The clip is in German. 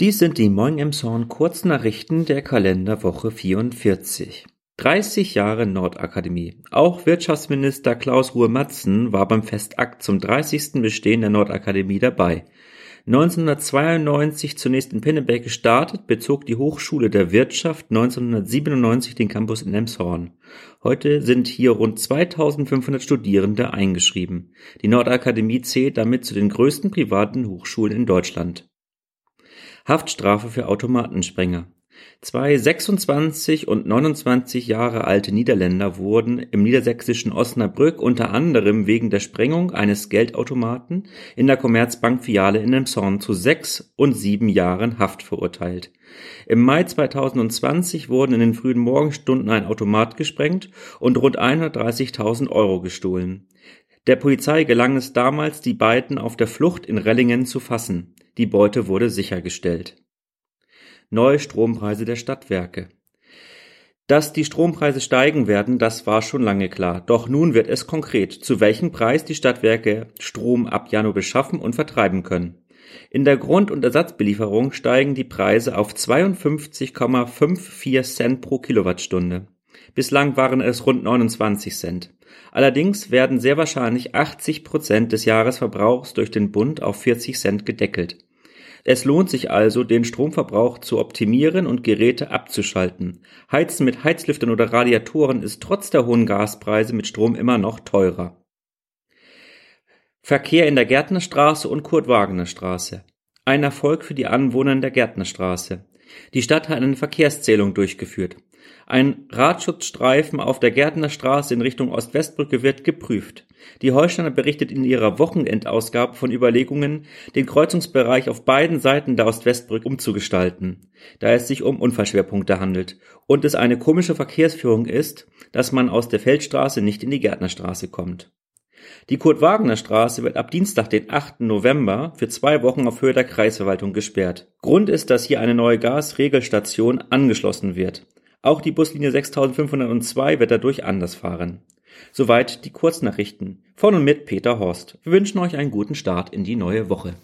Dies sind die Moin Emshorn Kurznachrichten der Kalenderwoche 44. 30 Jahre Nordakademie. Auch Wirtschaftsminister Klaus Ruhe-Matzen war beim Festakt zum 30. Bestehen der Nordakademie dabei. 1992 zunächst in Pinneberg gestartet, bezog die Hochschule der Wirtschaft 1997 den Campus in Emshorn. Heute sind hier rund 2500 Studierende eingeschrieben. Die Nordakademie zählt damit zu den größten privaten Hochschulen in Deutschland. Haftstrafe für Automatensprenger. Zwei 26 und 29 Jahre alte Niederländer wurden im niedersächsischen Osnabrück unter anderem wegen der Sprengung eines Geldautomaten in der Commerzbank-Filiale in Emshorn zu sechs und sieben Jahren Haft verurteilt. Im Mai 2020 wurden in den frühen Morgenstunden ein Automat gesprengt und rund 130.000 Euro gestohlen. Der Polizei gelang es damals, die beiden auf der Flucht in Rellingen zu fassen. Die Beute wurde sichergestellt. Neue Strompreise der Stadtwerke. Dass die Strompreise steigen werden, das war schon lange klar. Doch nun wird es konkret, zu welchem Preis die Stadtwerke Strom ab Januar beschaffen und vertreiben können. In der Grund- und Ersatzbelieferung steigen die Preise auf 52,54 Cent pro Kilowattstunde. Bislang waren es rund 29 Cent. Allerdings werden sehr wahrscheinlich 80 Prozent des Jahresverbrauchs durch den Bund auf 40 Cent gedeckelt. Es lohnt sich also, den Stromverbrauch zu optimieren und Geräte abzuschalten. Heizen mit Heizlüftern oder Radiatoren ist trotz der hohen Gaspreise mit Strom immer noch teurer. Verkehr in der Gärtnerstraße und Kurt-Wagner-Straße. Ein Erfolg für die Anwohner in der Gärtnerstraße. Die Stadt hat eine Verkehrszählung durchgeführt. Ein Radschutzstreifen auf der Gärtnerstraße in Richtung Ost-West-Brücke wird geprüft. Die Holsteiner berichtet in ihrer Wochenendausgabe von Überlegungen, den Kreuzungsbereich auf beiden Seiten der Ost-West-Brücke umzugestalten, da es sich um Unfallschwerpunkte handelt und es eine komische Verkehrsführung ist, dass man aus der Feldstraße nicht in die Gärtnerstraße kommt. Die Kurt-Wagner-Straße wird ab Dienstag, den 8. November, für zwei Wochen auf Höhe der Kreisverwaltung gesperrt. Grund ist, dass hier eine neue Gasregelstation angeschlossen wird. Auch die Buslinie 6502 wird dadurch anders fahren. Soweit die Kurznachrichten von und mit Peter Horst. Wir wünschen euch einen guten Start in die neue Woche.